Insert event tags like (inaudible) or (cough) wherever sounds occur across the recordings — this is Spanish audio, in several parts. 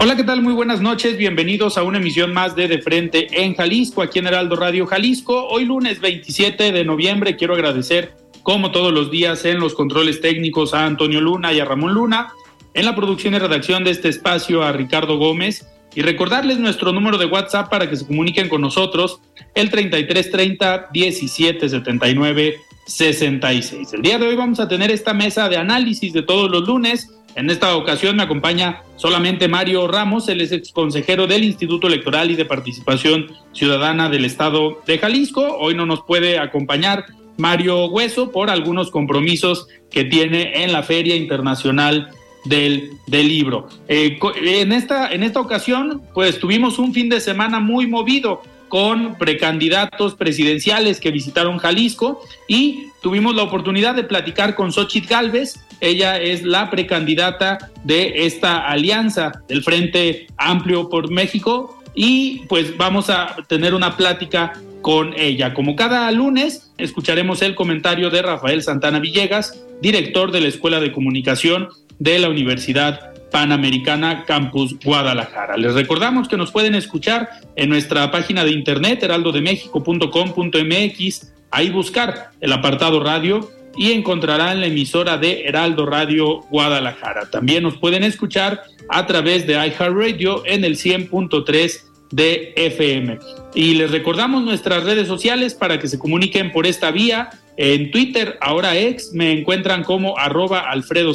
Hola, ¿qué tal? Muy buenas noches. Bienvenidos a una emisión más de De Frente en Jalisco, aquí en Heraldo Radio Jalisco. Hoy lunes 27 de noviembre quiero agradecer, como todos los días, en los controles técnicos a Antonio Luna y a Ramón Luna, en la producción y redacción de este espacio a Ricardo Gómez y recordarles nuestro número de WhatsApp para que se comuniquen con nosotros, el 3330 1779 66. El día de hoy vamos a tener esta mesa de análisis de todos los lunes. En esta ocasión me acompaña solamente Mario Ramos, él es ex consejero del Instituto Electoral y de Participación Ciudadana del Estado de Jalisco. Hoy no nos puede acompañar Mario Hueso por algunos compromisos que tiene en la Feria Internacional del, del libro. Eh, en, esta, en esta ocasión, pues tuvimos un fin de semana muy movido con precandidatos presidenciales que visitaron Jalisco y tuvimos la oportunidad de platicar con Xochitl Galvez. Ella es la precandidata de esta alianza del Frente Amplio por México y pues vamos a tener una plática con ella. Como cada lunes, escucharemos el comentario de Rafael Santana Villegas, director de la Escuela de Comunicación de la Universidad Panamericana Campus Guadalajara. Les recordamos que nos pueden escuchar en nuestra página de internet heraldodemexico.com.mx, ahí buscar el apartado radio y encontrarán la emisora de Heraldo Radio Guadalajara. También nos pueden escuchar a través de iHeartRadio en el 100.3 de FM. Y les recordamos nuestras redes sociales para que se comuniquen por esta vía. En Twitter, ahora ex, me encuentran como arroba Alfredo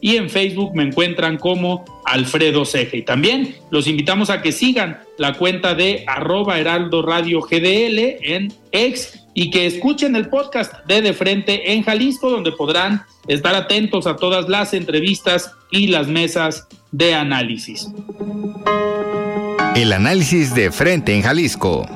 y en Facebook me encuentran como Alfredo Ceja. Y también los invitamos a que sigan la cuenta de arroba Heraldo Radio GDL en ex y que escuchen el podcast de De Frente en Jalisco, donde podrán estar atentos a todas las entrevistas y las mesas de análisis. El análisis de Frente en Jalisco.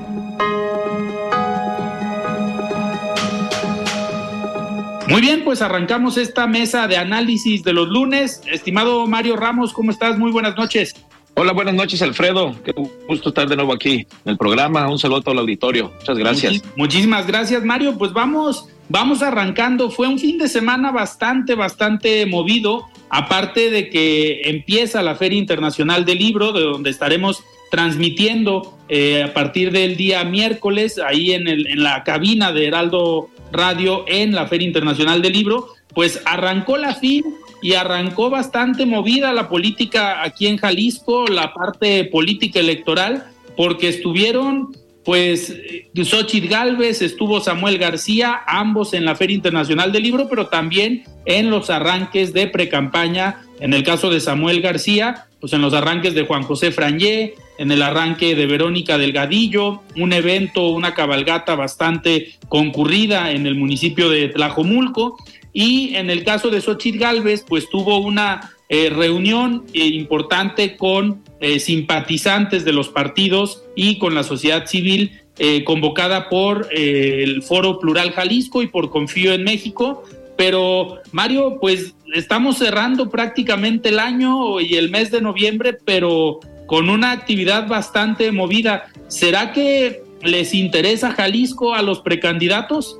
Muy bien, pues arrancamos esta mesa de análisis de los lunes. Estimado Mario Ramos, ¿cómo estás? Muy buenas noches. Hola, buenas noches, Alfredo. Qué gusto estar de nuevo aquí en el programa. Un saludo a todo el auditorio. Muchas gracias. muchísimas gracias, Mario. Pues vamos, vamos arrancando. Fue un fin de semana bastante, bastante movido. Aparte de que empieza la Feria Internacional del Libro, de donde estaremos transmitiendo eh, a partir del día miércoles, ahí en, el, en la cabina de Heraldo Radio en la Feria Internacional del Libro, pues arrancó la fin y arrancó bastante movida la política aquí en Jalisco, la parte política electoral, porque estuvieron pues Xochitl Galvez, estuvo Samuel García, ambos en la Feria Internacional del Libro, pero también en los arranques de precampaña, en el caso de Samuel García, pues en los arranques de Juan José Frangé, en el arranque de Verónica Delgadillo, un evento, una cabalgata bastante concurrida en el municipio de Tlajomulco, y en el caso de Xochitl Galvez, pues tuvo una eh, reunión eh, importante con eh, simpatizantes de los partidos y con la sociedad civil convocada por el Foro Plural Jalisco y por Confío en México. Pero Mario, pues estamos cerrando prácticamente el año y el mes de noviembre, pero con una actividad bastante movida. ¿Será que les interesa Jalisco a los precandidatos?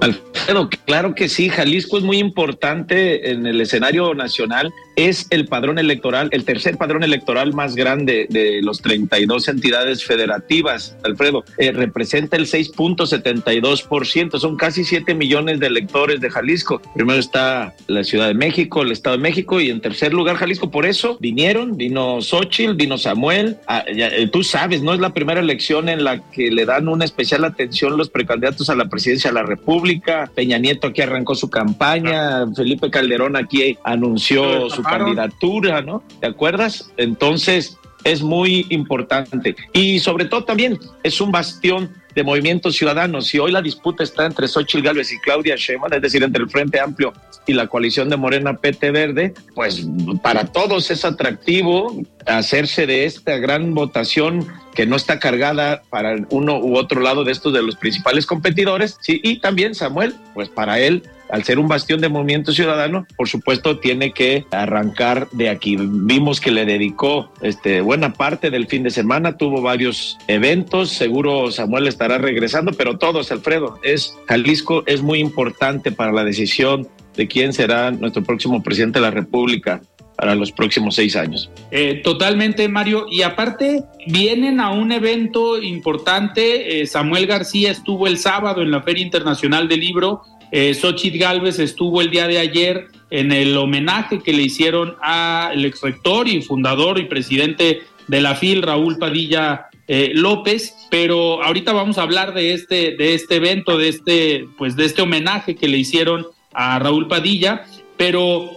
Alfredo, claro que sí, Jalisco es muy importante en el escenario nacional es el padrón electoral, el tercer padrón electoral más grande de los 32 entidades federativas, Alfredo. Eh, representa el 6.72%, son casi 7 millones de electores de Jalisco. Primero está la Ciudad de México, el Estado de México y en tercer lugar Jalisco. Por eso vinieron, vino Xochitl, vino Samuel. Ah, eh, tú sabes, no es la primera elección en la que le dan una especial atención los precandidatos a la presidencia de la República. Peña Nieto aquí arrancó su campaña, Felipe Calderón aquí anunció su candidatura, ¿no? ¿Te acuerdas? Entonces, es muy importante. Y sobre todo también es un bastión de movimientos ciudadanos. Si hoy la disputa está entre Xochitl Gálvez y Claudia Sheinbaum, es decir, entre el Frente Amplio y la coalición de Morena PT Verde, pues para todos es atractivo hacerse de esta gran votación que no está cargada para uno u otro lado de estos de los principales competidores. Sí, y también Samuel, pues para él al ser un bastión de movimiento ciudadano, por supuesto tiene que arrancar de aquí. Vimos que le dedicó este, buena parte del fin de semana, tuvo varios eventos, seguro Samuel estará regresando, pero todos, Alfredo, es Jalisco es muy importante para la decisión de quién será nuestro próximo presidente de la República para los próximos seis años. Eh, totalmente, Mario. Y aparte, vienen a un evento importante. Eh, Samuel García estuvo el sábado en la Feria Internacional del Libro eh, Xochitl Galvez estuvo el día de ayer en el homenaje que le hicieron al ex rector y fundador y presidente de la FIL, Raúl Padilla eh, López, pero ahorita vamos a hablar de este, de este evento, de este, pues de este homenaje que le hicieron a Raúl Padilla, pero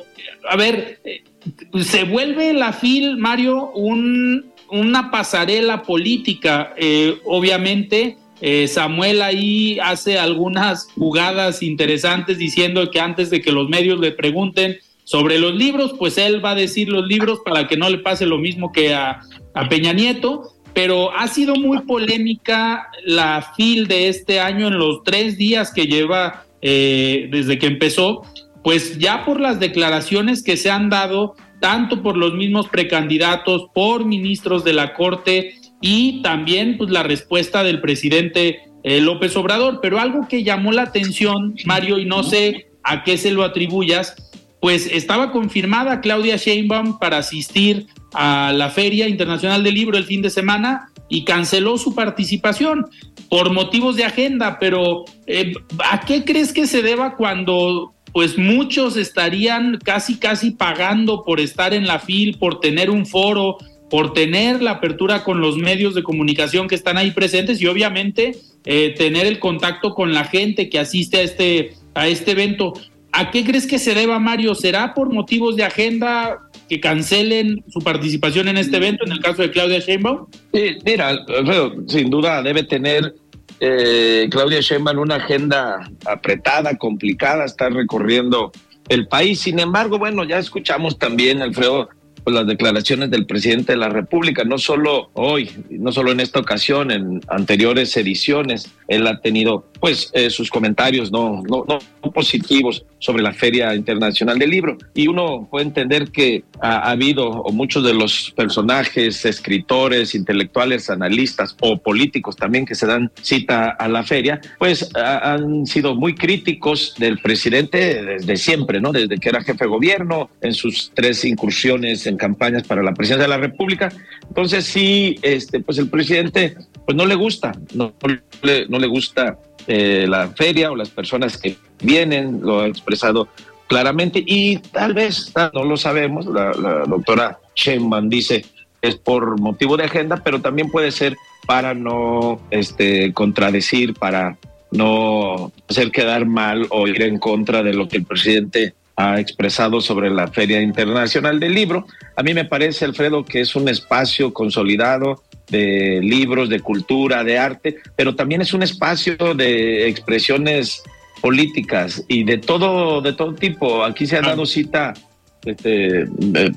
a ver, eh, se vuelve la FIL, Mario, un, una pasarela política, eh, obviamente eh, Samuel ahí hace algunas jugadas interesantes diciendo que antes de que los medios le pregunten sobre los libros, pues él va a decir los libros para que no le pase lo mismo que a, Peña Nieto. Pero ha sido muy polémica la FIL de este año en los tres días que lleva eh, desde que empezó, pues ya por las declaraciones que se han dado, tanto por los mismos precandidatos, por ministros de la Corte, y también pues la respuesta del presidente eh, López Obrador. Pero algo que llamó la atención, Mario, y no sé a qué se lo atribuyas, pues estaba confirmada Claudia Sheinbaum para asistir a la Feria Internacional del Libro el fin de semana y canceló su participación por motivos de agenda, pero eh, ¿a qué crees que se deba cuando pues muchos estarían casi casi pagando por estar en la FIL, por tener un foro, por tener la apertura con los medios de comunicación que están ahí presentes y obviamente eh, tener el contacto con la gente que asiste a este, a este evento. ¿A qué crees que se deba, Mario? ¿Será por motivos de agenda que cancelen su participación en este evento, en el caso de Claudia Sheinbaum? Sí, mira, sin duda debe tener eh, Claudia Sheinbaum una agenda apretada, complicada, está recorriendo el país. Sin embargo, bueno, ya escuchamos también, Alfredo, pues, las declaraciones del presidente de la República, no solo hoy, no solo en esta ocasión, en anteriores ediciones, él ha tenido pues eh, sus comentarios no, no, no, positivos sobre la Feria Internacional del Libro. Y uno puede entender que ha, habido, o muchos de los personajes, escritores, intelectuales, analistas o políticos también que se dan cita a la feria, pues han sido muy críticos del presidente desde siempre, ¿no? Desde que era jefe de gobierno, en sus tres incursiones en campañas para la presidencia de la República. Entonces sí, este, pues el presidente pues no le gusta, no, le, no le gusta eh, la feria o las personas que vienen, lo ha expresado claramente y tal vez, no lo sabemos, la, doctora Sheinbaum dice es por motivo de agenda, pero también puede ser para no este, contradecir, para no hacer quedar mal o ir en contra de lo que el presidente ha expresado sobre la Feria Internacional del Libro. A mí me parece, Alfredo, que es un espacio consolidado de libros, de cultura, de arte, pero también es un espacio de expresiones políticas y de todo, de todo tipo. Aquí se ha dado cita este,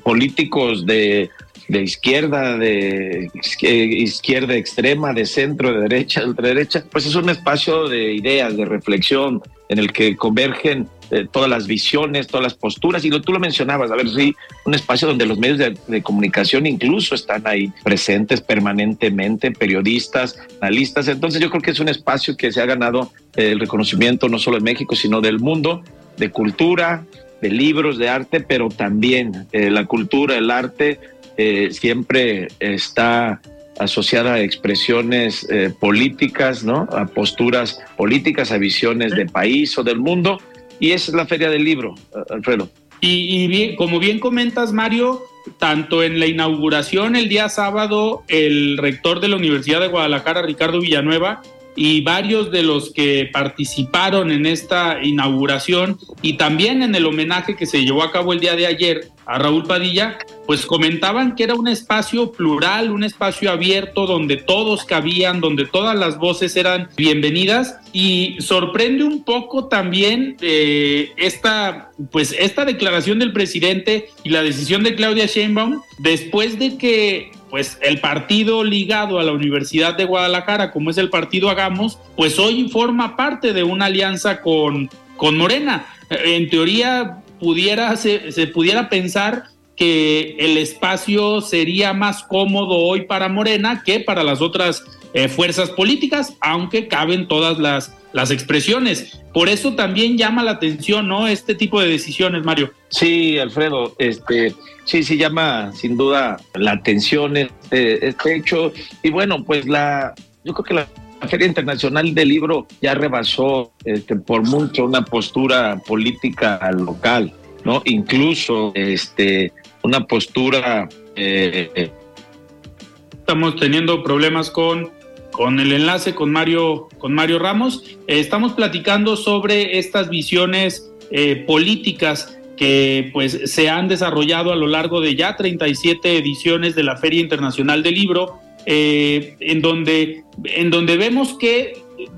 políticos de, de, izquierda, de izquierda extrema, de centro, de derecha, de ultraderecha. Pues es un espacio de ideas, de reflexión, en el que convergen eh, todas las visiones, todas las posturas, y lo, tú lo mencionabas, a ver, sí, un espacio donde los medios de, comunicación incluso están ahí presentes permanentemente, periodistas, analistas, entonces yo creo que es un espacio que se ha ganado eh, el reconocimiento no solo de México, sino del mundo, de cultura, de libros de arte, pero también eh, la cultura, el arte eh, siempre está asociada a expresiones políticas, ¿no? A posturas políticas, a visiones de país o del mundo. Y es la Feria del Libro, Alfredo. Y, como bien comentas, Mario, tanto en la inauguración el día sábado, el rector de la Universidad de Guadalajara, Ricardo Villanueva, y varios de los que participaron en esta inauguración y también en el homenaje que se llevó a cabo el día de ayer a Raúl Padilla, pues comentaban que era un espacio plural, un espacio abierto donde todos cabían, donde todas las voces eran bienvenidas. Y sorprende un poco también eh, esta, pues esta declaración del presidente y la decisión de Claudia Sheinbaum después de que pues el partido ligado a la Universidad de Guadalajara, como es el partido Hagamos, pues hoy forma parte de una alianza con, con Morena. En teoría pudiera, se, se pudiera pensar que el espacio sería más cómodo hoy para Morena que para las otras eh, fuerzas políticas, aunque caben todas las, las expresiones. Por eso también llama la atención, ¿no? Este tipo de decisiones, Mario. Sí, Alfredo, este, sí, sí llama sin duda la atención este, este hecho. Y bueno, pues la, yo creo que la Feria Internacional del Libro ya rebasó este, por mucho una postura política local, ¿no? Incluso este, una postura. Eh, Estamos teniendo problemas con con el enlace con Mario, con Mario Ramos. Eh, estamos platicando sobre estas visiones eh, políticas que pues se han desarrollado a lo largo de ya 37 ediciones de la Feria Internacional del Libro, eh, en, donde, en donde vemos que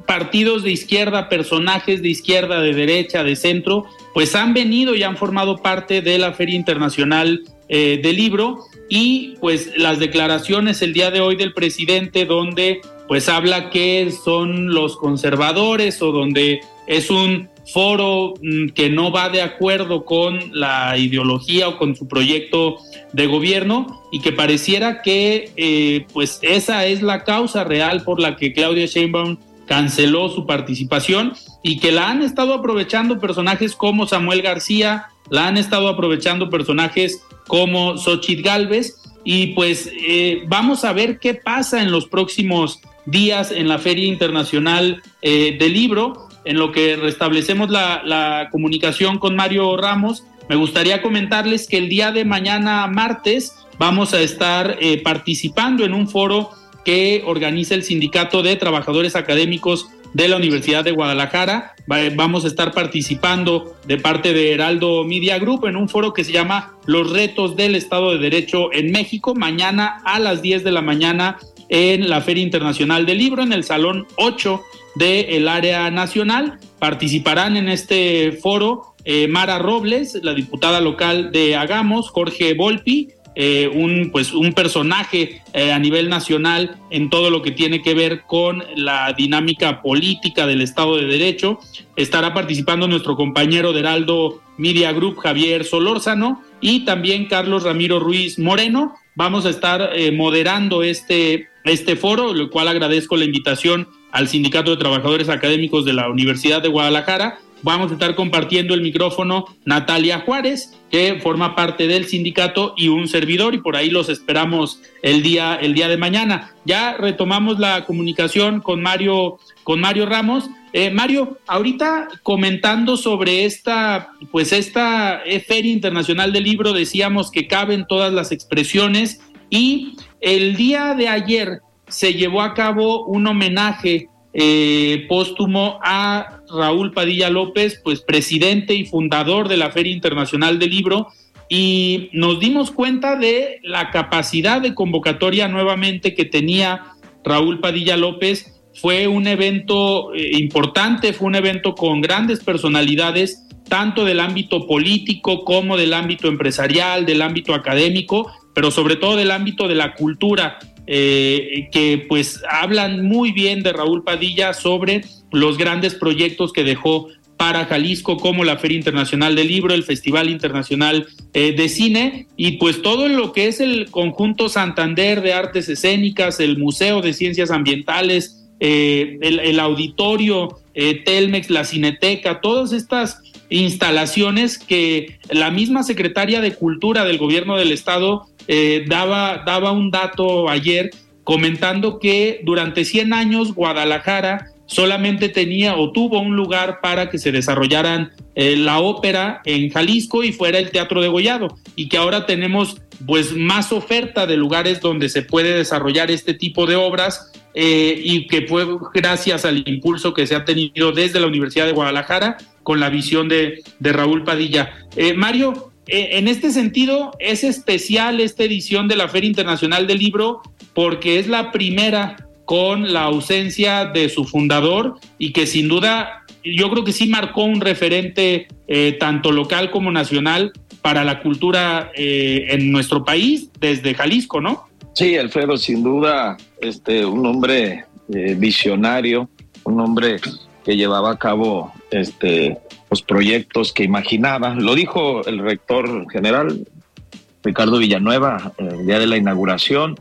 partidos de izquierda, personajes de izquierda, de derecha, de centro, pues han venido y han formado parte de la Feria Internacional del Libro y pues las declaraciones el día de hoy del presidente donde pues habla que son los conservadores o donde es un foro mm, que no va de acuerdo con la ideología o con su proyecto de gobierno y que pareciera que eh, pues esa es la causa real por la que Claudia Sheinbaum canceló su participación y que la han estado aprovechando personajes como Samuel García, la han estado aprovechando personajes como Xochitl Galvez y pues eh, vamos a ver qué pasa en los próximos días en la Feria Internacional eh, del Libro, en lo que restablecemos la, comunicación con Mario Ramos. Me gustaría comentarles que el día de mañana, martes, vamos a estar eh, participando en un foro que organiza el Sindicato de Trabajadores Académicos de la Universidad de Guadalajara. Vamos a estar participando de parte de Heraldo Media Group en un foro que se llama Los retos del Estado de Derecho en México, mañana a las 10 de la mañana en la Feria Internacional del Libro, en el Salón 8 del área nacional. Participarán en este foro eh, Mara Robles, la diputada local de Hagamos, Jorge Volpi, eh, un, pues, un personaje eh, a nivel nacional en todo lo que tiene que ver con la dinámica política del Estado de Derecho. Estará participando nuestro compañero de Heraldo Media Group, Javier Solórzano, y también Carlos Ramiro Ruiz Moreno. Vamos a estar moderando este, este foro, lo cual agradezco la invitación al Sindicato de Trabajadores Académicos de la Universidad de Guadalajara. Vamos a estar compartiendo el micrófono Natalia Juárez, que forma parte del sindicato y un servidor, y por ahí los esperamos el día, el día de mañana. Ya retomamos la comunicación con Mario, con Mario Ramos. Eh, Mario, ahorita comentando sobre esta, pues esta Feria Internacional del Libro, decíamos que caben todas las expresiones y el día de ayer se llevó a cabo un homenaje eh, póstumo a Raúl Padilla López, pues presidente y fundador de la Feria Internacional del Libro, y nos dimos cuenta de la capacidad de convocatoria nuevamente que tenía Raúl Padilla López. Fue un evento eh, importante, fue un evento con grandes personalidades, tanto del ámbito político como del ámbito empresarial, del ámbito académico, pero sobre todo del ámbito de la cultura, eh, que pues hablan muy bien de Raúl Padilla sobre los grandes proyectos que dejó para Jalisco, como la Feria Internacional del Libro, el Festival Internacional eh, de Cine, y pues todo lo que es el conjunto Santander de Artes Escénicas, el Museo de Ciencias Ambientales, eh, el, auditorio Telmex, la Cineteca, todas estas instalaciones que la misma secretaria de Cultura del gobierno del estado eh, daba, daba un dato ayer comentando que durante 100 años Guadalajara solamente tenía o tuvo un lugar para que se desarrollaran eh, la ópera en Jalisco y fuera el Teatro de Gollado y que ahora tenemos pues más oferta de lugares donde se puede desarrollar este tipo de obras eh, y que fue gracias al impulso que se ha tenido desde la Universidad de Guadalajara con la visión de, de Raúl Padilla. Eh, Mario, en este sentido es especial esta edición de la Feria Internacional del Libro porque es la primera con la ausencia de su fundador y que sin duda yo creo que sí marcó un referente eh, tanto local como nacional para la cultura eh, en nuestro país desde Jalisco, ¿no? Sí, Alfredo, sin duda, este, un hombre eh, visionario, un hombre que llevaba a cabo este, los proyectos que imaginaba. Lo dijo el rector general Ricardo Villanueva el día de la inauguración.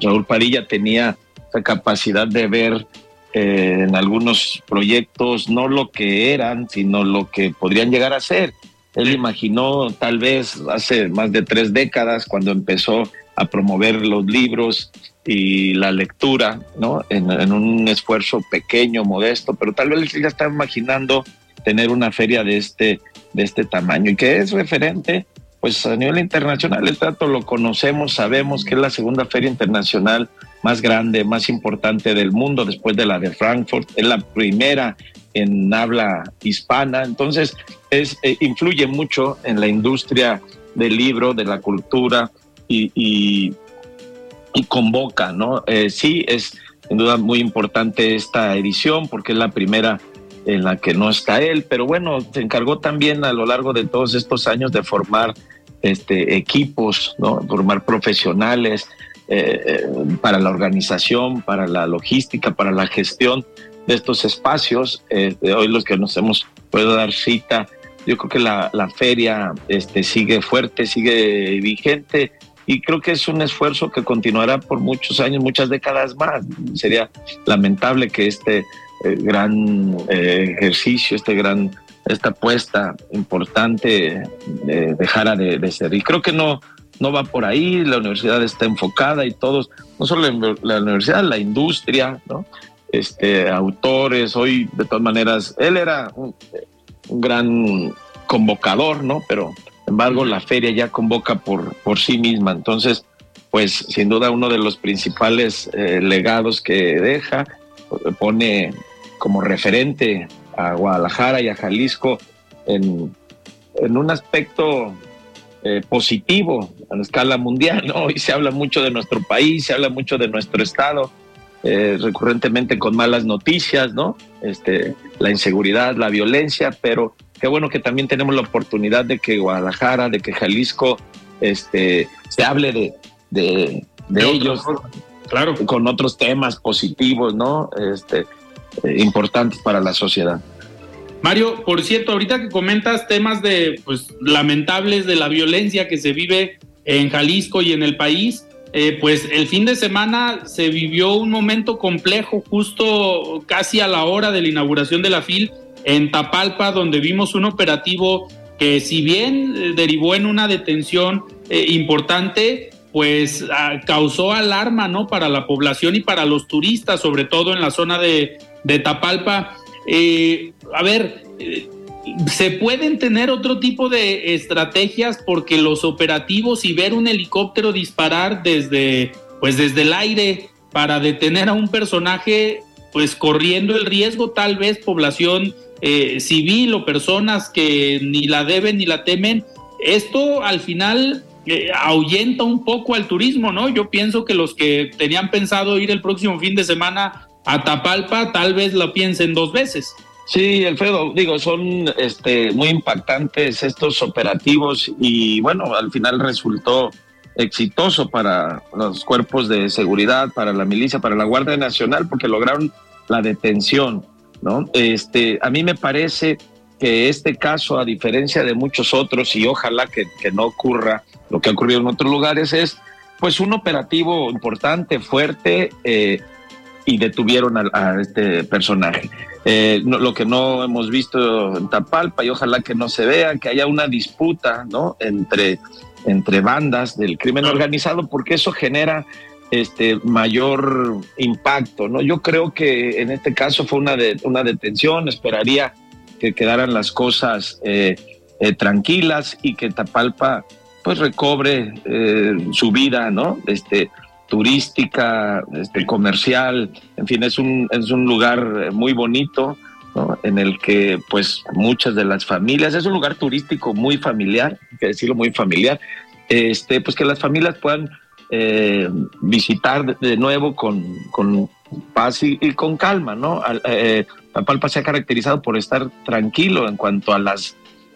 Raúl Parilla tenía esa capacidad de ver eh, en algunos proyectos no lo que eran, sino lo que podrían llegar a ser. Él imaginó tal vez hace más de tres décadas cuando empezó a promover los libros y la lectura, ¿no? En, un esfuerzo pequeño, modesto, pero tal vez él ya está imaginando tener una feria de este, de este tamaño y que es referente, pues a nivel internacional. El trato lo conocemos, sabemos que es la segunda feria internacional más grande, más importante del mundo después de la de Frankfurt. Es la primera en habla hispana. Entonces, es, eh, influye mucho en la industria del libro, de la cultura y, convoca, ¿no? Eh, sí, es sin duda muy importante esta edición porque es la primera en la que no está él, pero bueno, se encargó también a lo largo de todos estos años de formar este, equipos, formar profesionales, eh, para la organización, para la logística, para la gestión de estos espacios. Eh, hoy los que nos hemos podido dar cita, yo creo que la, la feria este, sigue fuerte, sigue vigente y creo que es un esfuerzo que continuará por muchos años, muchas décadas más. Sería lamentable que este eh, gran ejercicio, este gran esta apuesta importante dejara de, de, ser. Y creo que no, no va por ahí, la universidad está enfocada y todos, no solo la, universidad, la industria, ¿no? Este, autores, hoy de todas maneras, él era un, gran convocador, ¿no? Pero, sin embargo, la feria ya convoca por, por sí misma. Entonces, pues sin duda uno de los principales eh, legados que deja, pone como referente a Guadalajara y a Jalisco en, en un aspecto eh, positivo a la escala mundial, ¿no? Hoy se habla mucho de nuestro país, se habla mucho de nuestro estado, eh, recurrentemente con malas noticias, ¿no? Este, la inseguridad, la violencia, pero qué bueno que también tenemos la oportunidad de que Guadalajara, de que Jalisco, este, se hable de, de, ellos, claro, con otros temas positivos, ¿no? Este, eh, importantes para la sociedad. Mario, por cierto, ahorita que comentas temas de, pues, lamentables de la violencia que se vive en Jalisco y en el país, eh, pues el fin de semana se vivió un momento complejo justo casi a la hora de la inauguración de la FIL en Tapalpa, donde vimos un operativo que si bien eh, derivó en una detención importante, pues causó alarma, ¿no? Para la población y para los turistas, sobre todo en la zona de, de Tapalpa. Eh, a ver, eh, se pueden tener otro tipo de estrategias porque los operativos y ver un helicóptero disparar desde, pues desde el aire para detener a un personaje, pues corriendo el riesgo tal vez población eh, civil o personas que ni la deben ni la temen, esto al final ahuyenta un poco al turismo, ¿no? Yo pienso que los que tenían pensado ir el próximo fin de semana a Tapalpa tal vez lo piensen dos veces. Sí, Alfredo, digo, son este, muy impactantes estos operativos y bueno, al final resultó exitoso para los cuerpos de seguridad, para la milicia, para la Guardia Nacional, porque lograron la detención, ¿no? Este, a mí me parece que este caso, a diferencia de muchos otros, y ojalá que, que no ocurra lo que ha ocurrido en otros lugares, es pues un operativo importante, fuerte, eh, y detuvieron a, este personaje. Eh, lo que no hemos visto en Tapalpa y ojalá que no se vea, que haya una disputa ¿no? entre, entre bandas del crimen organizado, porque eso genera este mayor impacto, ¿no? Yo creo que en este caso fue una, de, una detención, esperaría que quedaran las cosas eh, eh, tranquilas y que Tapalpa pues recobre su vida, ¿no? Este, turística, este, comercial, en fin, es un, es un lugar muy bonito, ¿no? en el que pues muchas de las familias, es un lugar turístico muy familiar, hay que decirlo muy familiar, este, pues que las familias puedan eh, visitar de nuevo con, con paz y, con calma, ¿no? Eh, Papalpa se ha caracterizado por estar tranquilo en cuanto a las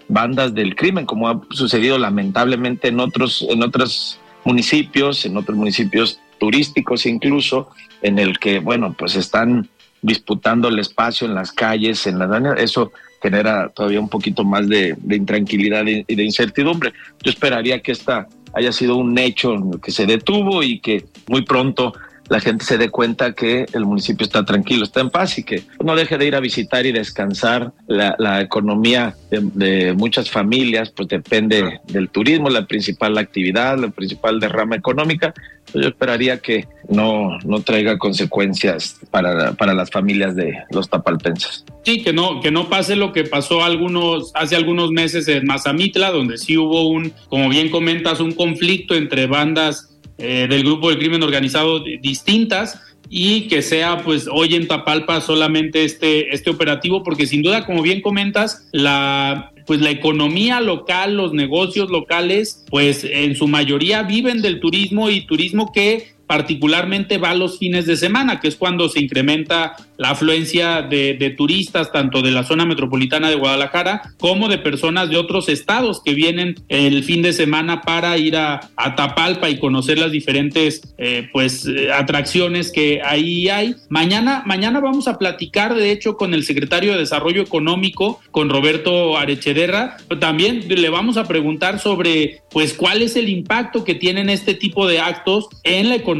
bandas del crimen, como ha sucedido lamentablemente en otros, en otros municipios, en otros municipios turísticos incluso, en el que, bueno, pues están disputando el espacio en las calles, en las eso genera todavía un poquito más de, de intranquilidad y de incertidumbre. Yo esperaría que esta haya sido un hecho que se detuvo y que muy pronto la gente se dé cuenta que el municipio está tranquilo, está en paz y que no deje de ir a visitar y descansar. La, economía de, muchas familias pues depende del turismo, la principal actividad, la principal derrama económica. Yo esperaría que no, no traiga consecuencias para, para las familias de los tapalpenses. Sí, que no, que no pase lo que pasó algunos, hace algunos meses en Mazamitla, donde sí hubo un, como bien comentas, un conflicto entre bandas eh, del grupo del crimen organizado distintas y que sea pues hoy en Tapalpa solamente este, este operativo, porque sin duda, como bien comentas, la pues la economía local, los negocios locales, pues en su mayoría viven del turismo y turismo que particularmente va los fines de semana, que es cuando se incrementa la afluencia de, turistas, tanto de la zona metropolitana de Guadalajara como de personas de otros estados que vienen el fin de semana para ir a, Tapalpa y conocer las diferentes eh, pues atracciones que ahí hay. Mañana, mañana vamos a platicar, de hecho, con el secretario de Desarrollo Económico, con Roberto Arechederra. También le vamos a preguntar sobre pues cuál es el impacto que tienen este tipo de actos en la economía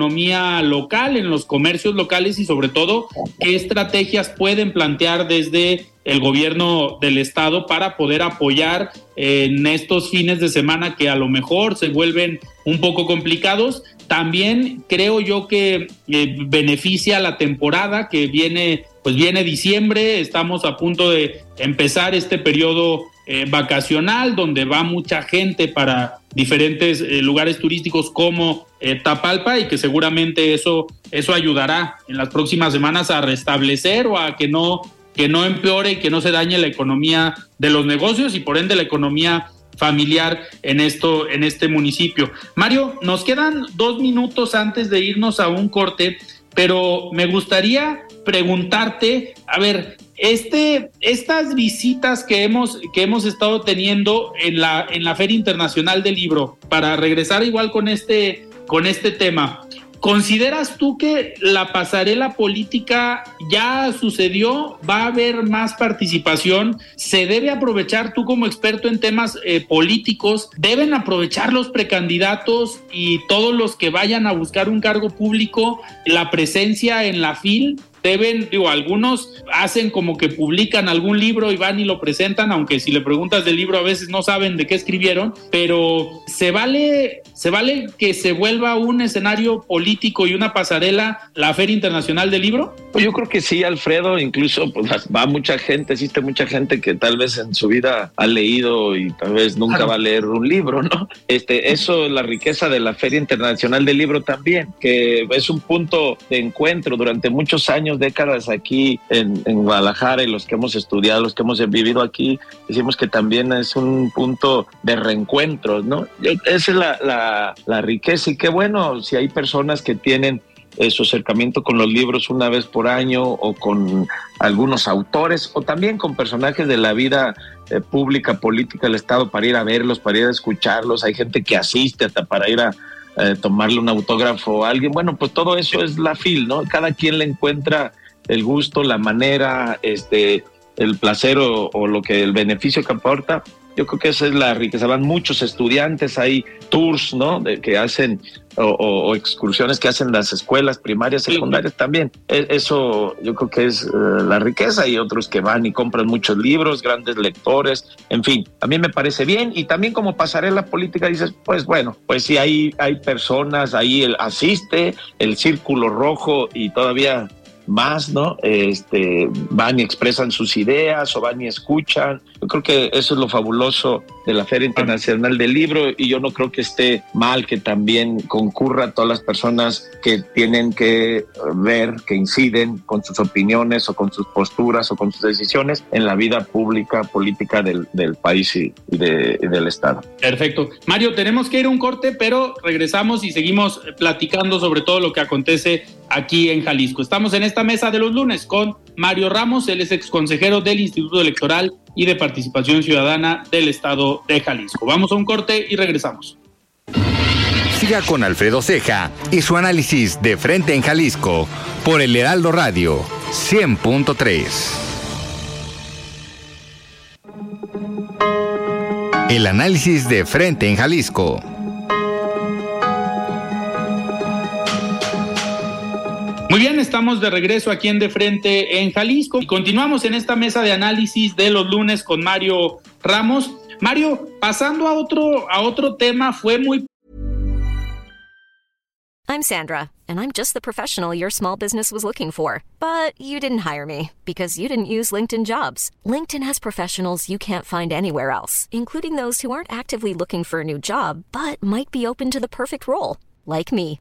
local, en los comercios locales y sobre todo qué estrategias pueden plantear desde el gobierno del estado para poder apoyar en estos fines de semana que a lo mejor se vuelven un poco complicados. También creo yo que eh, beneficia la temporada que viene, pues viene diciembre, estamos a punto de empezar este periodo eh, vacacional donde va mucha gente para diferentes eh, lugares turísticos como Tapalpa y que seguramente eso, eso ayudará en las próximas semanas a restablecer o a que no que no empeore y que no se dañe la economía de los negocios y por ende la economía familiar en esto en este municipio. Mario, nos quedan dos minutos antes de irnos a un corte, pero me gustaría preguntarte, a ver, este, estas visitas que hemos, que hemos estado teniendo en la, en la Feria Internacional del Libro, para regresar igual con este, con este tema, ¿Consideras tú que la pasarela política ya sucedió? ¿Va a haber más participación? ¿Se debe aprovechar tú como experto en temas eh, políticos? ¿Deben aprovechar los precandidatos y todos los que vayan a buscar un cargo público la presencia en la FIL? Deben, digo, algunos hacen como que publican algún libro y van y lo presentan, aunque si le preguntas del libro a veces no saben de qué escribieron, pero se vale, se vale que se vuelva un escenario político y una pasarela la Feria Internacional del Libro. Pues yo creo que sí, Alfredo, incluso pues va mucha gente, existe mucha gente que tal vez en su vida ha leído y tal vez nunca va a leer un libro, ¿no? Este, eso es la riqueza de la Feria Internacional del Libro también, que es un punto de encuentro durante muchos años décadas aquí en, Guadalajara y los que hemos estudiado, los que hemos vivido aquí, decimos que también es un punto de reencuentro, ¿no? Esa es la, la, riqueza y qué bueno si hay personas que tienen eh, su acercamiento con los libros una vez por año o con algunos autores o también con personajes de la vida eh, pública, política del Estado para ir a verlos, para ir a escucharlos. Hay gente que asiste hasta para ir a, eh, tomarle un autógrafo a alguien. Bueno, pues todo eso es la FIL, ¿no? Cada quien le encuentra el gusto, la manera, este, el placer o, lo que el beneficio que aporta Yo creo que esa es la riqueza. Van muchos estudiantes, hay tours, ¿no? De, que hacen o, excursiones que hacen las escuelas primarias, secundarias también. E, eso yo creo que es eh, la riqueza y otros que van y compran muchos libros, grandes lectores, en fin, a mí me parece bien y también como pasarela política dices, pues bueno, pues si hay, hay personas, ahí el, asiste el círculo rojo y todavía más, ¿no? Este, van y expresan sus ideas o van y escuchan. Yo creo que eso es lo fabuloso de la Feria Internacional del Libro y yo no creo que esté mal que también concurra todas las personas que tienen que ver, que inciden con sus opiniones o con sus posturas o con sus decisiones en la vida pública, política del, país y, del Estado. Perfecto. Mario, tenemos que ir a un corte, pero regresamos y seguimos platicando sobre todo lo que acontece aquí en Jalisco. Estamos en esta mesa de los lunes con Mario Ramos, él es ex consejero del Instituto Electoral y de Participación Ciudadana del Estado de Jalisco. Vamos a un corte y regresamos. Siga con Alfredo Ceja y su análisis de frente en Jalisco por el Heraldo Radio 100.3. El análisis de frente en Jalisco. Muy bien, estamos de regreso aquí en De Frente en Jalisco y continuamos en esta mesa de análisis de los lunes con Mario Ramos. Mario, pasando a otro a otro tema, fue muy I'm Sandra, and I'm just the professional your small business was looking for, but you didn't hire me because you didn't use LinkedIn Jobs. LinkedIn has professionals you can't find anywhere else, including those who aren't actively looking for a new job but might be open to the perfect role, like me.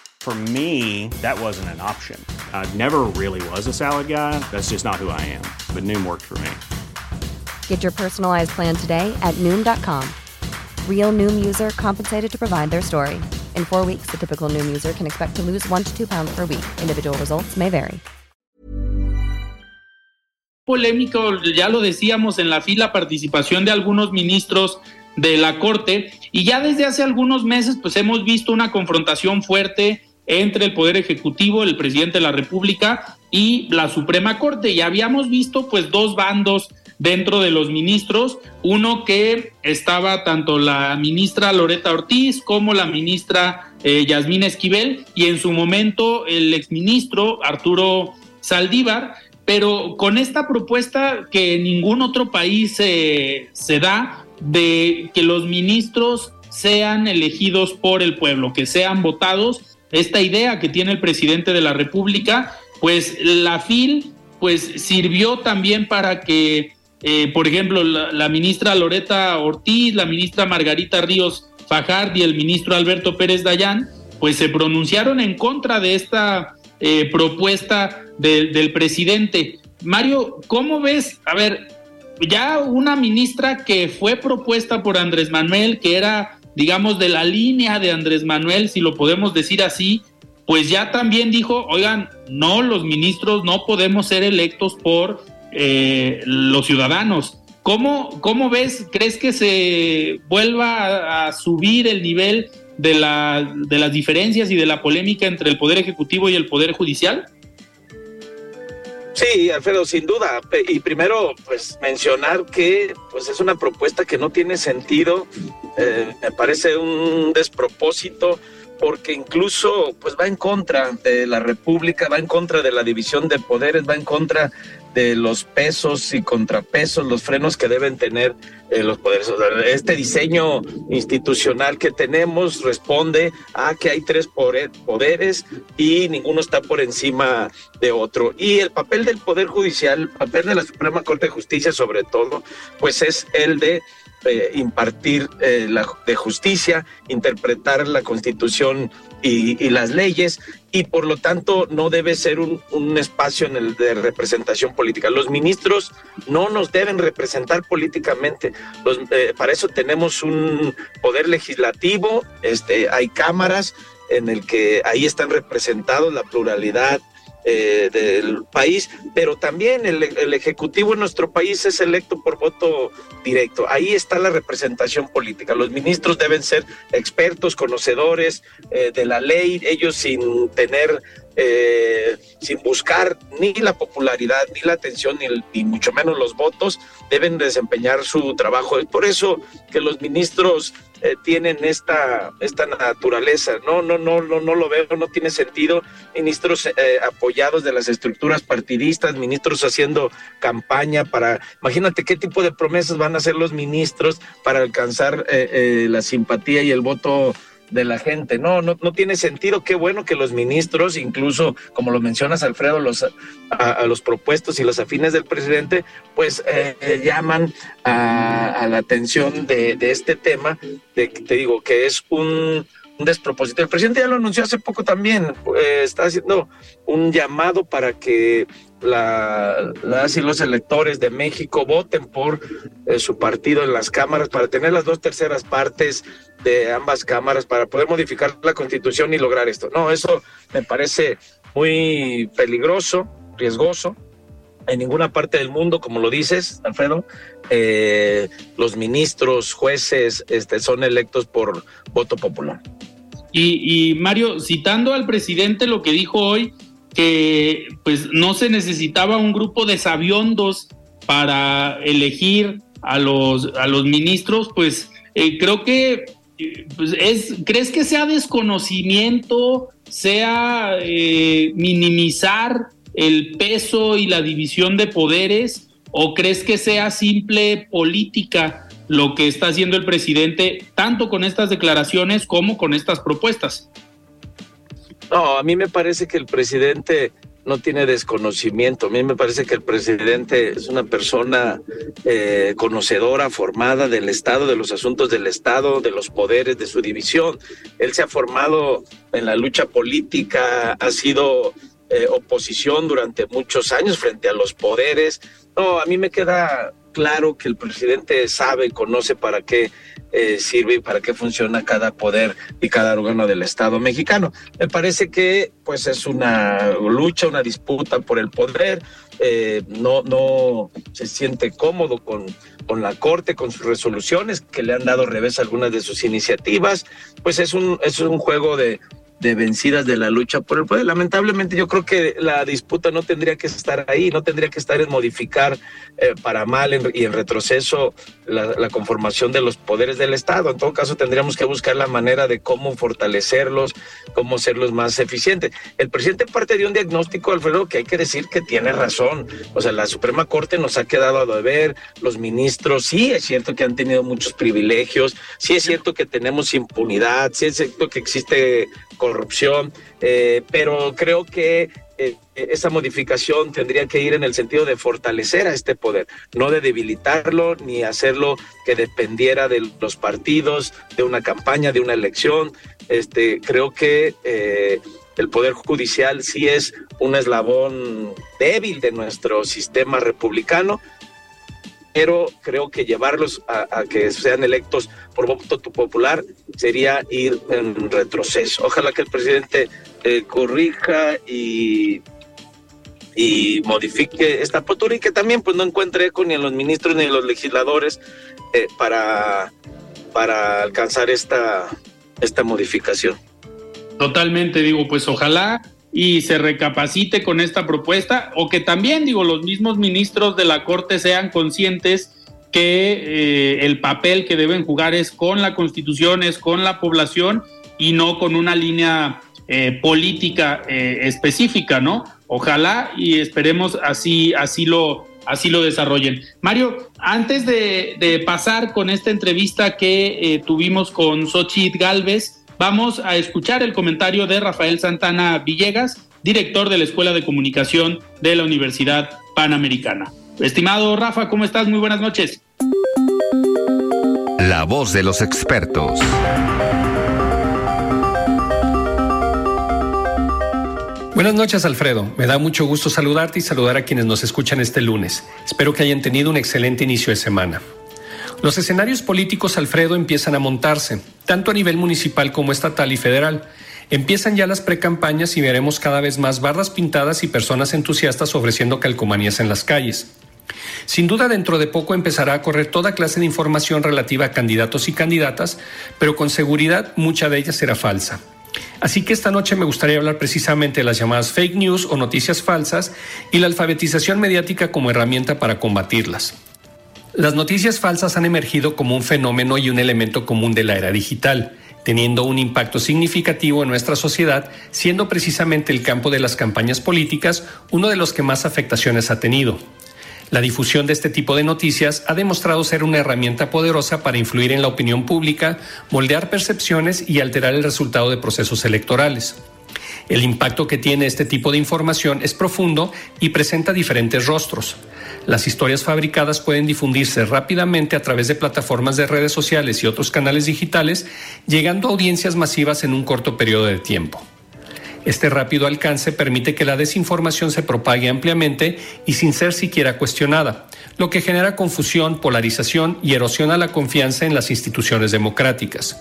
For me, that wasn't an option. I never really was a salad guy. That's just not who I am. But Noom worked for me. Get your personalized plan today at Noom.com. Real Noom user compensated to provide their story. In four weeks, the typical Noom user can expect to lose one to two pounds per week. Individual results may vary. Polémico, ya lo decíamos en la fila, participación de algunos ministros de la Corte. Y ya desde hace algunos meses, pues hemos visto una confrontación fuerte entre el Poder Ejecutivo, el presidente de la República y la Suprema Corte. Y habíamos visto pues dos bandos dentro de los ministros, uno que estaba tanto la ministra Loreta Ortiz como la ministra eh, Esquivel y en su momento el exministro Arturo Saldívar, pero con esta propuesta que ningún otro país se da de que los ministros sean elegidos por el pueblo, que sean votados esta idea que tiene el presidente de la República, pues la FIL pues sirvió también para que, eh, por ejemplo, la, ministra Loreta Ortiz, la ministra Margarita Ríos Fajard y el ministro Alberto Pérez Dayán, pues se pronunciaron en contra de esta eh, propuesta del presidente. Mario, ¿cómo ves? A ver, ya una ministra que fue propuesta por Andrés Manuel, que era digamos, de la línea de Andrés Manuel, si lo podemos decir así, pues ya también dijo, oigan, no, los ministros no podemos ser electos por eh, los ciudadanos. ¿Cómo, ¿Cómo ves? ¿Crees que se vuelva a, subir el nivel de, la, de las diferencias y de la polémica entre el Poder Ejecutivo y el Poder Judicial? Sí, Alfredo, sin duda. Y primero, pues mencionar que pues es una propuesta que no tiene sentido. Eh, me parece un despropósito porque incluso pues va en contra de la República, va en contra de la división de poderes, va en contra de los pesos y contrapesos, los frenos que deben tener eh, los poderes. este diseño institucional que tenemos responde a que hay tres poderes y ninguno está por encima de otro. Y el papel del Poder Judicial, el papel de la Suprema Corte de Justicia sobre todo, pues es el de eh, impartir eh, la, de justicia, interpretar la constitución y, las leyes y por lo tanto no debe ser un, espacio en el de representación política. Los ministros no nos deben representar políticamente. Eh, para eso tenemos un poder legislativo, este, hay cámaras en el que ahí están representados la pluralidad eh, del país, pero también el, Ejecutivo en nuestro país es electo por voto directo. Ahí está la representación política. Los ministros deben ser expertos, conocedores eh, de la ley, ellos sin tener eh, sin buscar ni la popularidad, ni la atención, ni, mucho menos los votos, deben desempeñar su trabajo. Es por eso que los ministros eh, tienen esta, esta naturaleza. No, no, no, no, no lo veo, no tiene sentido. Ministros eh, apoyados de las estructuras partidistas, ministros haciendo campaña para, imagínate qué tipo de promesas van a hacer los ministros para alcanzar la simpatía y el voto de la gente. No, no, no tiene sentido. Qué bueno que los ministros, incluso como lo mencionas, Alfredo, los, a, los propuestos y los afines del presidente, pues eh, eh, llaman a, la atención de, este tema, de, te digo, que es un, despropósito. El presidente ya lo anunció hace poco también, eh, está haciendo un llamado para que la, las y los electores de México voten por eh, su partido en las cámaras para tener las dos terceras partes de ambas cámaras para poder modificar la constitución y lograr esto. No, eso me parece muy peligroso, riesgoso. En ninguna parte del mundo, como lo dices, Alfredo, eh, los ministros, jueces, este, son electos por voto popular. Y, y Mario, citando al presidente lo que dijo hoy, que pues no se necesitaba un grupo de sabiondos para elegir a los, a los ministros, pues eh, creo que pues es, ¿crees que sea desconocimiento, sea eh, minimizar el peso y la división de poderes, o crees que sea simple política lo que está haciendo el presidente, tanto con estas declaraciones como con estas propuestas? No, a mí me parece que el presidente no tiene desconocimiento. A mí me parece que el presidente es una persona eh, conocedora, formada del Estado, de los asuntos del Estado, de los poderes, de su división. Él se ha formado en la lucha política, ha sido eh, oposición durante muchos años frente a los poderes. No, a mí me queda claro que el presidente sabe, conoce para qué eh, sirve y para qué funciona cada poder y cada órgano del Estado mexicano. Me parece que pues es una lucha, una disputa por el poder, eh, no, no se siente cómodo con, con la Corte, con sus resoluciones, que le han dado revés a algunas de sus iniciativas, pues es un, es un juego de, de vencidas de la lucha por el poder. Lamentablemente yo creo que la disputa no tendría que estar ahí, no tendría que estar en modificar eh, para mal y en retroceso la, conformación de los poderes del Estado. En todo caso tendríamos que buscar la manera de cómo fortalecerlos, cómo hacerlos más eficientes. El presidente parte de un diagnóstico, Alfredo, que hay que decir que tiene razón. O sea, la Suprema Corte nos ha quedado a deber, los ministros, sí es cierto que han tenido muchos privilegios, sí es cierto que tenemos impunidad, sí es cierto que existe corrupción, eh, pero creo que eh, esa modificación tendría que ir en el sentido de fortalecer a este poder, no de debilitarlo ni hacerlo que dependiera de los partidos, de una campaña, de una elección. Este, creo que eh, el poder judicial sí es un eslabón débil de nuestro sistema republicano pero creo que llevarlos a, que sean electos por voto popular sería ir en retroceso. Ojalá que el presidente eh, corrija y, y modifique esta postura y que también pues no encuentre eco ni en los ministros ni en los legisladores eh, para, para alcanzar esta, esta modificación. Totalmente, digo, pues ojalá y se recapacite con esta propuesta o que también, digo, los mismos ministros de la Corte sean conscientes que eh, el papel que deben jugar es con la Constitución, es con la población y no con una línea eh, política eh, específica, ¿no? Ojalá y esperemos así, así lo, así lo desarrollen. Mario, antes de, de pasar con esta entrevista que tuvimos con Xochitl Galvez, Vamos a escuchar el comentario de Rafael Santana Villegas, director de la Escuela de Comunicación de la Universidad Panamericana. Estimado Rafa, ¿cómo estás? Muy buenas noches. la voz de los expertos. Buenas noches, Alfredo. Me da mucho gusto saludarte y saludar a quienes nos escuchan este lunes. Espero que hayan tenido un excelente inicio de semana. Los escenarios políticos, Alfredo, empiezan a montarse, tanto a nivel municipal como estatal y federal. Empiezan ya las precampañas y veremos cada vez más barras pintadas y personas entusiastas ofreciendo calcomanías en las calles. Sin duda, dentro de poco empezará a correr toda clase de información relativa a candidatos y candidatas, pero con seguridad mucha de ella será falsa. Así que esta noche me gustaría hablar precisamente de las llamadas fake news o noticias falsas y la alfabetización mediática como herramienta para combatirlas. Las noticias falsas han emergido como un fenómeno y un elemento común de la era digital, teniendo un impacto significativo en nuestra sociedad, siendo precisamente el campo de las campañas políticas uno de los que más afectaciones ha tenido. La difusión de este tipo de noticias ha demostrado ser una herramienta poderosa para influir en la opinión pública, moldear percepciones y alterar el resultado de procesos electorales. El impacto que tiene este tipo de información es profundo y presenta diferentes rostros. Las historias fabricadas pueden difundirse rápidamente a través de plataformas de redes sociales y otros canales digitales, llegando a audiencias masivas en un corto periodo de tiempo. Este rápido alcance permite que la desinformación se propague ampliamente y sin ser siquiera cuestionada, lo que genera confusión, polarización y erosiona la confianza en las instituciones democráticas.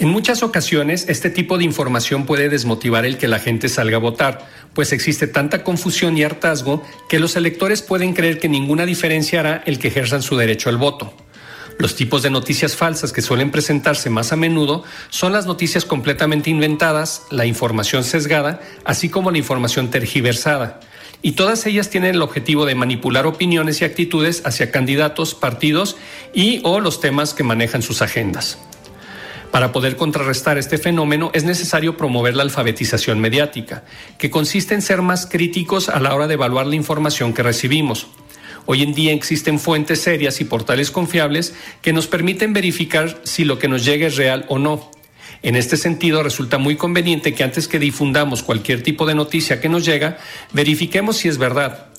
En muchas ocasiones, este tipo de información puede desmotivar el que la gente salga a votar, pues existe tanta confusión y hartazgo que los electores pueden creer que ninguna diferencia hará el que ejerzan su derecho al voto. Los tipos de noticias falsas que suelen presentarse más a menudo son las noticias completamente inventadas, la información sesgada, así como la información tergiversada. Y todas ellas tienen el objetivo de manipular opiniones y actitudes hacia candidatos, partidos y o los temas que manejan sus agendas. Para poder contrarrestar este fenómeno es necesario promover la alfabetización mediática, que consiste en ser más críticos a la hora de evaluar la información que recibimos. Hoy en día existen fuentes serias y portales confiables que nos permiten verificar si lo que nos llega es real o no. En este sentido, resulta muy conveniente que antes que difundamos cualquier tipo de noticia que nos llega, verifiquemos si es verdad.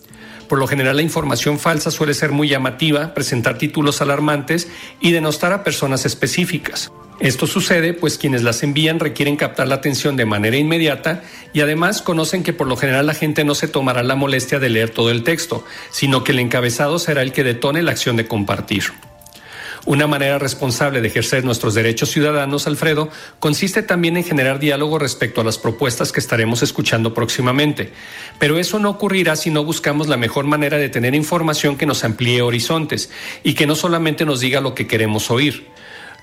Por lo general, la información falsa suele ser muy llamativa, presentar títulos alarmantes y denostar a personas específicas. Esto sucede pues quienes las envían requieren captar la atención de manera inmediata y además conocen que por lo general la gente no se tomará la molestia de leer todo el texto, sino que el encabezado será el que detone la acción de compartir. Una manera responsable de ejercer nuestros derechos ciudadanos, Alfredo, consiste también en generar diálogo respecto a las propuestas que estaremos escuchando próximamente. Pero eso no ocurrirá si no buscamos la mejor manera de tener información que nos amplíe horizontes y que no solamente nos diga lo que queremos oír.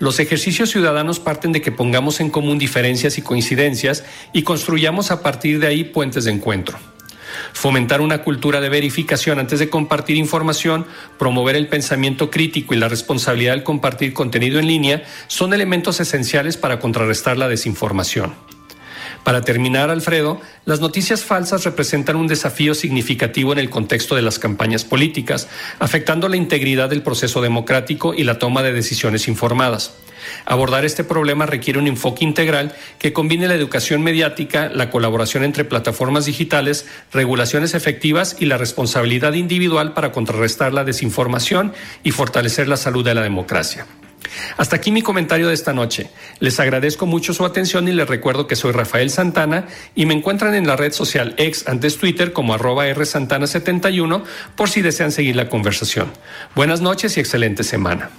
Los ejercicios ciudadanos parten de que pongamos en común diferencias y coincidencias y construyamos a partir de ahí puentes de encuentro. Fomentar una cultura de verificación antes de compartir información, promover el pensamiento crítico y la responsabilidad al compartir contenido en línea son elementos esenciales para contrarrestar la desinformación. Para terminar, Alfredo, las noticias falsas representan un desafío significativo en el contexto de las campañas políticas, afectando la integridad del proceso democrático y la toma de decisiones informadas. Abordar este problema requiere un enfoque integral que combine la educación mediática, la colaboración entre plataformas digitales, regulaciones efectivas y la responsabilidad individual para contrarrestar la desinformación y fortalecer la salud de la democracia. Hasta aquí mi comentario de esta noche. Les agradezco mucho su atención y les recuerdo que soy Rafael Santana y me encuentran en la red social ex antes Twitter como arroba rsantana71 por si desean seguir la conversación. Buenas noches y excelente semana.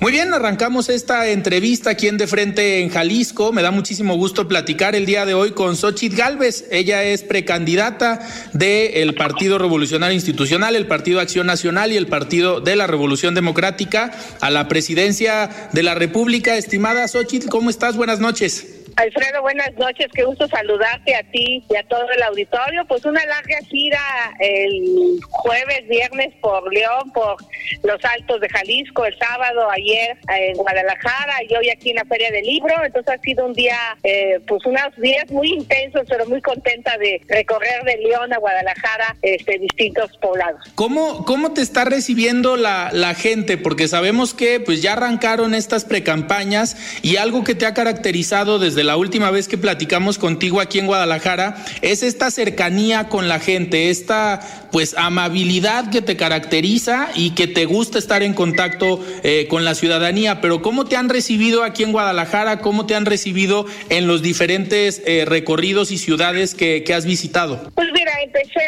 Muy bien, arrancamos esta entrevista aquí en De Frente en Jalisco. Me da muchísimo gusto platicar el día de hoy con Xochitl Galvez. Ella es precandidata del Partido Revolucionario Institucional, el Partido Acción Nacional y el Partido de la Revolución Democrática a la presidencia de la República. Estimada Xochitl, ¿cómo estás? Buenas noches. Alfredo, buenas noches, qué gusto saludarte a ti y a todo el auditorio. Pues una larga gira el jueves, viernes por León, por los Altos de Jalisco, el sábado, ayer en Guadalajara y hoy aquí en la Feria del Libro. Entonces ha sido un día, eh, pues unos días muy intensos, pero muy contenta de recorrer de León a Guadalajara este, distintos poblados. ¿Cómo, cómo te está recibiendo la, la gente? Porque sabemos que pues ya arrancaron estas precampañas y algo que te ha caracterizado desde la última vez que platicamos contigo aquí en Guadalajara, es esta cercanía con la gente, esta pues amabilidad que te caracteriza y que te gusta estar en contacto eh, con la ciudadanía, pero ¿cómo te han recibido aquí en Guadalajara? ¿Cómo te han recibido en los diferentes eh, recorridos y ciudades que, has visitado? Pues mira, empecé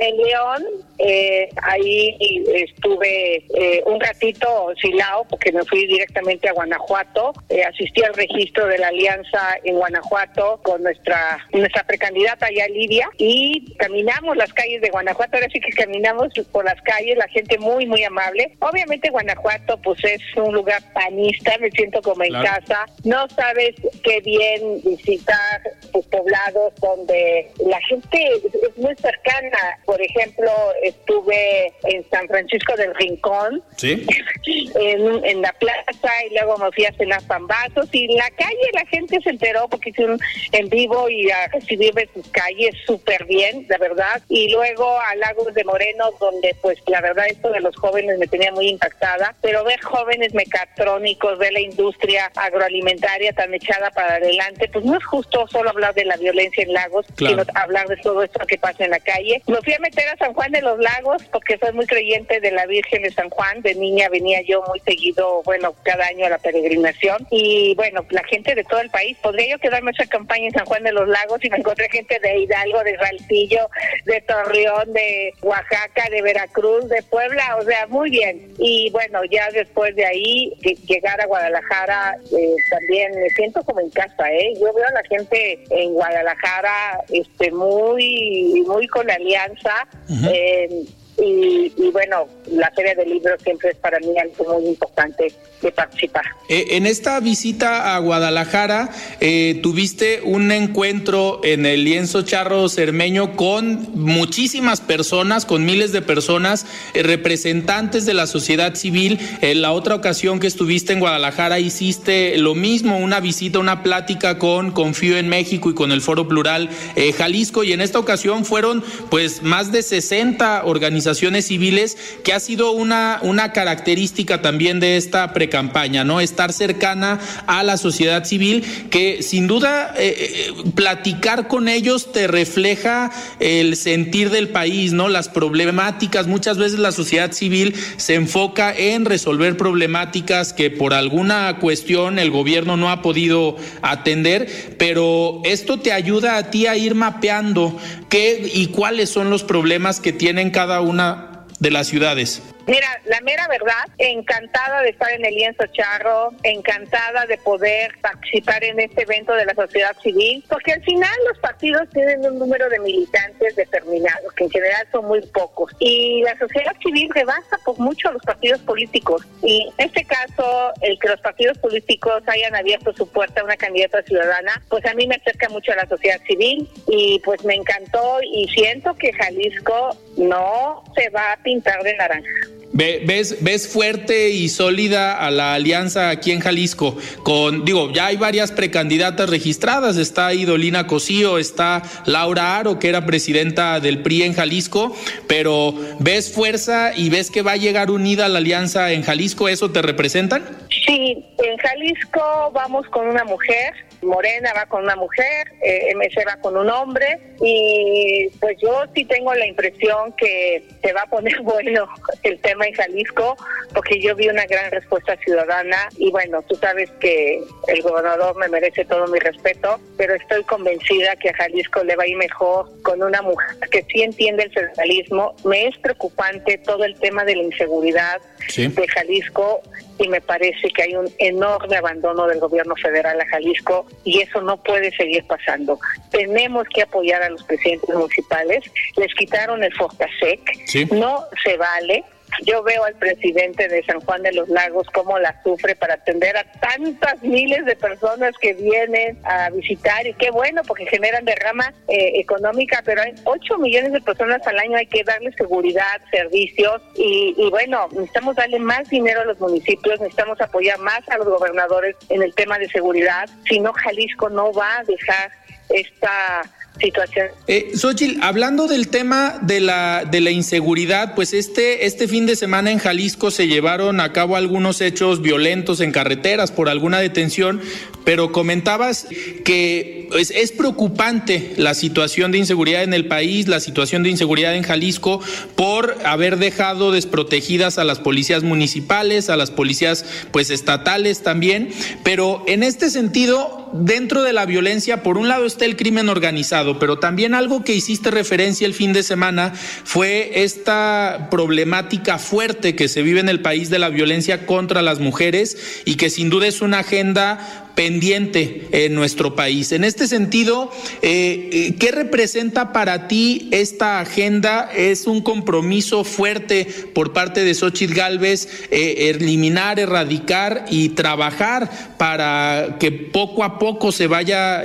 en León, eh, ahí estuve eh, un ratito Silao porque me fui directamente a Guanajuato. Eh, asistí al registro de la alianza en Guanajuato con nuestra nuestra precandidata ya Lidia y caminamos las calles de Guanajuato. Ahora sí que caminamos por las calles, la gente muy muy amable. Obviamente Guanajuato pues es un lugar panista, me siento como en casa. No sabes qué bien visitar sus poblados donde la gente es muy cercana. Por ejemplo, estuve en San Francisco del Rincón, (laughs) en, la plaza, y luego me fui a cenar pambazos, y en la calle la gente se enteró porque hice un en vivo y a recibirme sus calles súper bien, de verdad, y luego a Lagos de Moreno, donde pues la verdad esto de los jóvenes me tenía muy impactada, pero ver jóvenes mecatrónicos, ver la industria agroalimentaria tan echada para adelante, pues no es justo solo hablar de la violencia en Lagos, sino hablar de todo esto que pasa en la calle. Me fui a meter a San Juan de los Lagos porque soy muy creyente de la Virgen de San Juan. De niña venía yo muy seguido, bueno, cada año a la peregrinación. Y bueno, la gente de todo el país, podría yo quedarme esa campaña en San Juan de los Lagos y me encontré gente de Hidalgo, de Saltillo, de Torreón, de Oaxaca, de Veracruz, de Puebla, o sea, muy bien. Y bueno, ya después de ahí, llegar a Guadalajara, eh, también me siento como en casa, ¿eh? Yo veo a la gente en Guadalajara este, muy, muy con alianza. eh, y, y, bueno, la Feria del Libro siempre es para mí algo muy importante de participar. Eh, en esta visita a Guadalajara, eh, tuviste un encuentro en el lienzo charro cermeño con muchísimas personas, con miles de personas, eh, representantes de la sociedad civil. En la otra ocasión que estuviste en Guadalajara hiciste lo mismo, una visita, una plática con Confío en México y con el Foro Plural eh, Jalisco. Y en esta ocasión fueron pues más de 60 organizaciones organizaciones civiles, que ha sido una, una característica también de esta precampaña, ¿no? Estar cercana a la sociedad civil, que sin duda eh, eh, platicar con ellos te refleja el sentir del país, ¿no? Las problemáticas, muchas veces la sociedad civil se enfoca en resolver problemáticas que por alguna cuestión el gobierno no ha podido atender, pero esto te ayuda a ti a ir mapeando qué y cuáles son los problemas que tienen cada una de las ciudades. Mira, la mera verdad, encantada de estar en el lienzo charro, encantada de poder participar en este evento de la sociedad civil, porque al final los partidos tienen un número de militantes determinados, que en general son muy pocos, y la sociedad civil rebasa por mucho a los partidos políticos. Y en este caso, el que los partidos políticos hayan abierto su puerta a una candidata ciudadana, pues a mí me acerca mucho a la sociedad civil y pues me encantó y siento que Jalisco no se va a pintar de naranja. ¿Ves, ves fuerte y sólida a la alianza aquí en Jalisco. Con, digo, ya hay varias precandidatas registradas. Está Idolina Cosío, está Laura Aro, que era presidenta del PRI en Jalisco. Pero ¿ves fuerza y ves que va a llegar unida la alianza en Jalisco? ¿Eso te representan? Sí, en Jalisco vamos con una mujer, Morena va con una mujer, eh, MC va con un hombre y pues yo sí tengo la impresión que se va a poner (laughs) bueno el tema en Jalisco porque yo vi una gran respuesta ciudadana y bueno, tú sabes que el gobernador me merece todo mi respeto, pero estoy convencida que a Jalisco le va a ir mejor con una mujer que sí entiende el federalismo. Me es preocupante todo el tema de la inseguridad Sí. de Jalisco y me parece que hay un enorme abandono del gobierno federal a Jalisco y eso no puede seguir pasando. Tenemos que apoyar a los presidentes municipales. Les quitaron el Fortasec. Sí. No se vale. Yo veo al presidente de San Juan de los Lagos cómo la sufre para atender a tantas miles de personas que vienen a visitar y qué bueno porque generan derrama eh, económica, pero hay 8 millones de personas al año, hay que darle seguridad, servicios y, y bueno, necesitamos darle más dinero a los municipios, necesitamos apoyar más a los gobernadores en el tema de seguridad, si no Jalisco no va a dejar esta situación. Eh, hablando del tema de la, de la inseguridad, pues este, este fin de semana en Jalisco se llevaron a cabo algunos hechos violentos en carreteras por alguna detención, pero comentabas que pues, es preocupante la situación de inseguridad en el país, la situación de inseguridad en Jalisco, por haber dejado desprotegidas a las policías municipales, a las policías pues estatales también, pero en este sentido, dentro de la violencia, por un lado está el crimen organizado, pero también algo que hiciste referencia el fin de semana fue esta problemática fuerte que se vive en el país de la violencia contra las mujeres y que sin duda es una agenda pendiente en nuestro país. En este sentido, eh, eh, ¿qué representa para ti esta agenda? ¿Es un compromiso fuerte por parte de Xochitl Galvez eh, eliminar, erradicar y trabajar para que poco a poco se vaya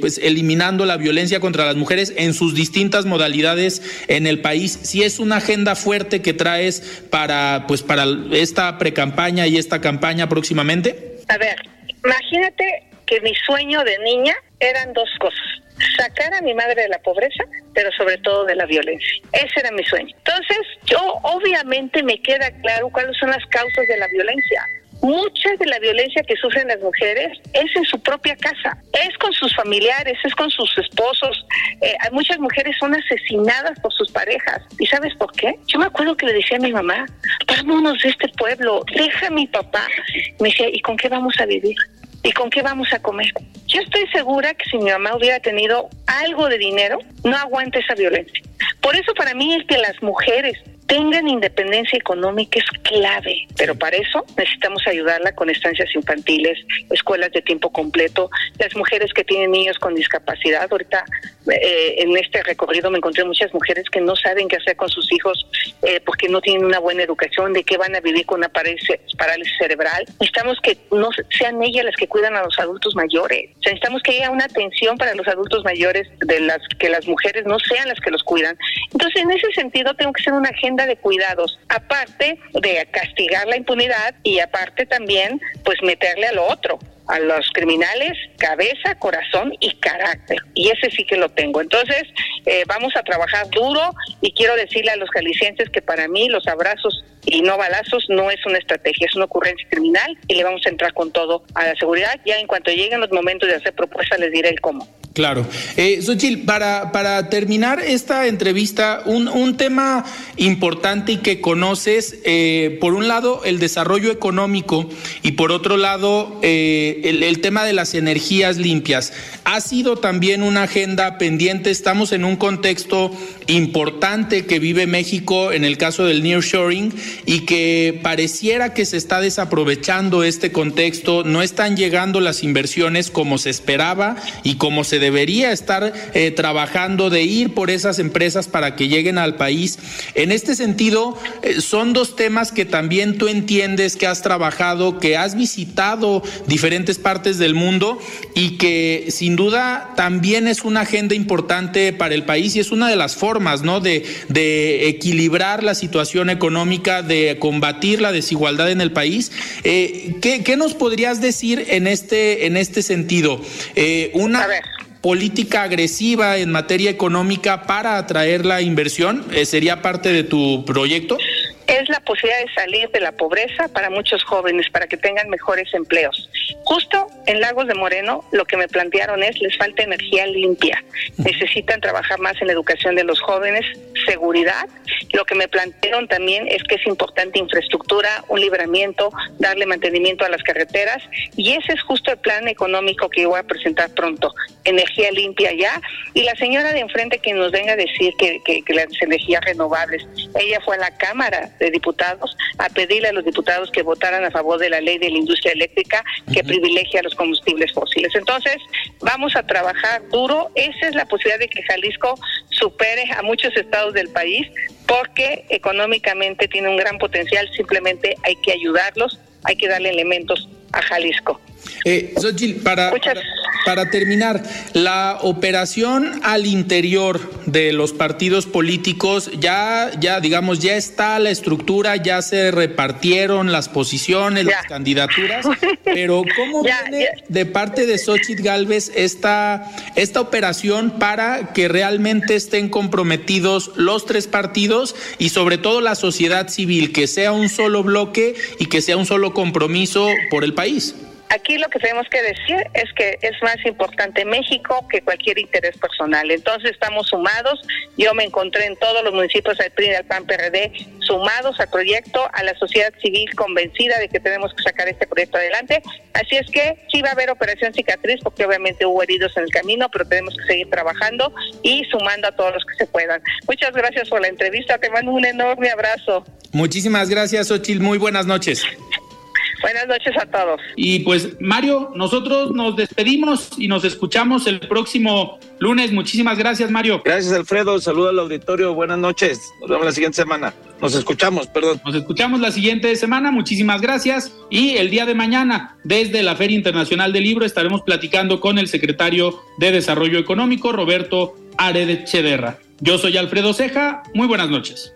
pues eliminando la violencia contra las mujeres en sus distintas modalidades en el país? Si es una agenda fuerte que traes para pues para esta precampaña y esta campaña próximamente? A ver, Imagínate que mi sueño de niña eran dos cosas. Sacar a mi madre de la pobreza, pero sobre todo de la violencia. Ese era mi sueño. Entonces, yo obviamente me queda claro cuáles son las causas de la violencia. Mucha de la violencia que sufren las mujeres es en su propia casa, es con sus familiares, es con sus esposos. Eh, muchas mujeres son asesinadas por sus parejas. ¿Y sabes por qué? Yo me acuerdo que le decía a mi mamá, vámonos de este pueblo, deja a mi papá. Me decía, ¿y con qué vamos a vivir? ¿Y con qué vamos a comer? Yo estoy segura que si mi mamá hubiera tenido algo de dinero, no aguanta esa violencia. Por eso para mí es que las mujeres tengan independencia económica es clave, pero para eso necesitamos ayudarla con estancias infantiles, escuelas de tiempo completo, las mujeres que tienen niños con discapacidad. Ahorita eh, en este recorrido me encontré muchas mujeres que no saben qué hacer con sus hijos eh, porque no tienen una buena educación, de qué van a vivir con una parálisis, cerebral. Necesitamos que no sean ellas las que cuidan a los adultos mayores. necesitamos que haya una atención para los adultos mayores de las que las mujeres no sean las que los cuidan. Entonces, en ese sentido, tengo que ser una de cuidados, aparte de castigar la impunidad y aparte también pues meterle a lo otro, a los criminales cabeza, corazón y carácter. Y ese sí que lo tengo. Entonces, eh, vamos a trabajar duro y quiero decirle a los jaliscienses que para mí los abrazos y no balazos no es una estrategia, es una ocurrencia criminal y le vamos a entrar con todo a la seguridad. Ya en cuanto lleguen los momentos de hacer propuestas les diré el cómo. Claro. Eh, para, para terminar esta entrevista, un, un tema importante y que conoces, eh, por un lado, el desarrollo económico y por otro lado, eh, el, el, tema de las energías limpias. Ha sido también una agenda pendiente. Estamos en un contexto importante que vive México en el caso del nearshoring y que pareciera que se está desaprovechando este contexto. No están llegando las inversiones como se esperaba y como se debería estar eh, trabajando de ir por esas empresas para que lleguen al país. En este sentido, eh, son dos temas que también tú entiendes que has trabajado, que has visitado diferentes partes del mundo y que sin duda también es una agenda importante para el país y es una de las formas, ¿no? De, equilibrar la situación económica, de combatir la desigualdad en el país. Eh, ¿qué, ¿qué, nos podrías decir en este, en este sentido? una política agresiva en materia económica para atraer la inversión? Eh, ¿Sería parte de tu proyecto? Es la posibilidad de salir de la pobreza para muchos jóvenes, para que tengan mejores empleos. Justo en Lagos de Moreno lo que me plantearon es les falta energía limpia. Necesitan trabajar más en la educación de los jóvenes, seguridad. Lo que me plantearon también es que es importante infraestructura, un libramiento, darle mantenimiento a las carreteras y ese es justo el plan económico que voy a presentar pronto. Energía limpia ya y la señora de enfrente que nos venga a decir que, que, que las energías renovables, ella fue a la Cámara de Diputados a pedirle a los diputados que votaran a favor de la ley de la industria eléctrica que privilegia los combustibles fósiles. Entonces, vamos a trabajar duro. Esa es la posibilidad de que Jalisco supere a muchos estados del país porque económicamente tiene un gran potencial. Simplemente hay que ayudarlos, hay que darle elementos a Jalisco. Eh, para, para terminar, la operación al interior de los partidos políticos ya, ya digamos, ya está la estructura, ya se repartieron las posiciones, las candidaturas, (laughs) pero ¿cómo viene de parte de Xochitl Galvez esta, esta operación para que realmente estén comprometidos los tres partidos y sobre todo la sociedad civil, que sea un solo bloque y que sea un solo compromiso por el país? Aquí lo que tenemos que decir es que es más importante México que cualquier interés personal. Entonces estamos sumados. Yo me encontré en todos los municipios del PRI y del PAN PRD sumados al proyecto, a la sociedad civil convencida de que tenemos que sacar este proyecto adelante. Así es que sí va a haber operación cicatriz porque obviamente hubo heridos en el camino, pero tenemos que seguir trabajando y sumando a todos los que se puedan. Muchas gracias por la entrevista. Te mando un enorme abrazo. Muchísimas gracias, Ochil. Muy buenas noches. Buenas noches a todos. Y pues Mario, nosotros nos despedimos y nos escuchamos el próximo lunes. Muchísimas gracias, Mario. Gracias, Alfredo. Saludo al auditorio. Buenas noches. Nos vemos la siguiente semana. Nos escuchamos, perdón. Nos escuchamos la siguiente semana. Muchísimas gracias. Y el día de mañana, desde la Feria Internacional del Libro, estaremos platicando con el secretario de Desarrollo Económico, Roberto Aredes Chederra. Yo soy Alfredo Ceja. Muy buenas noches.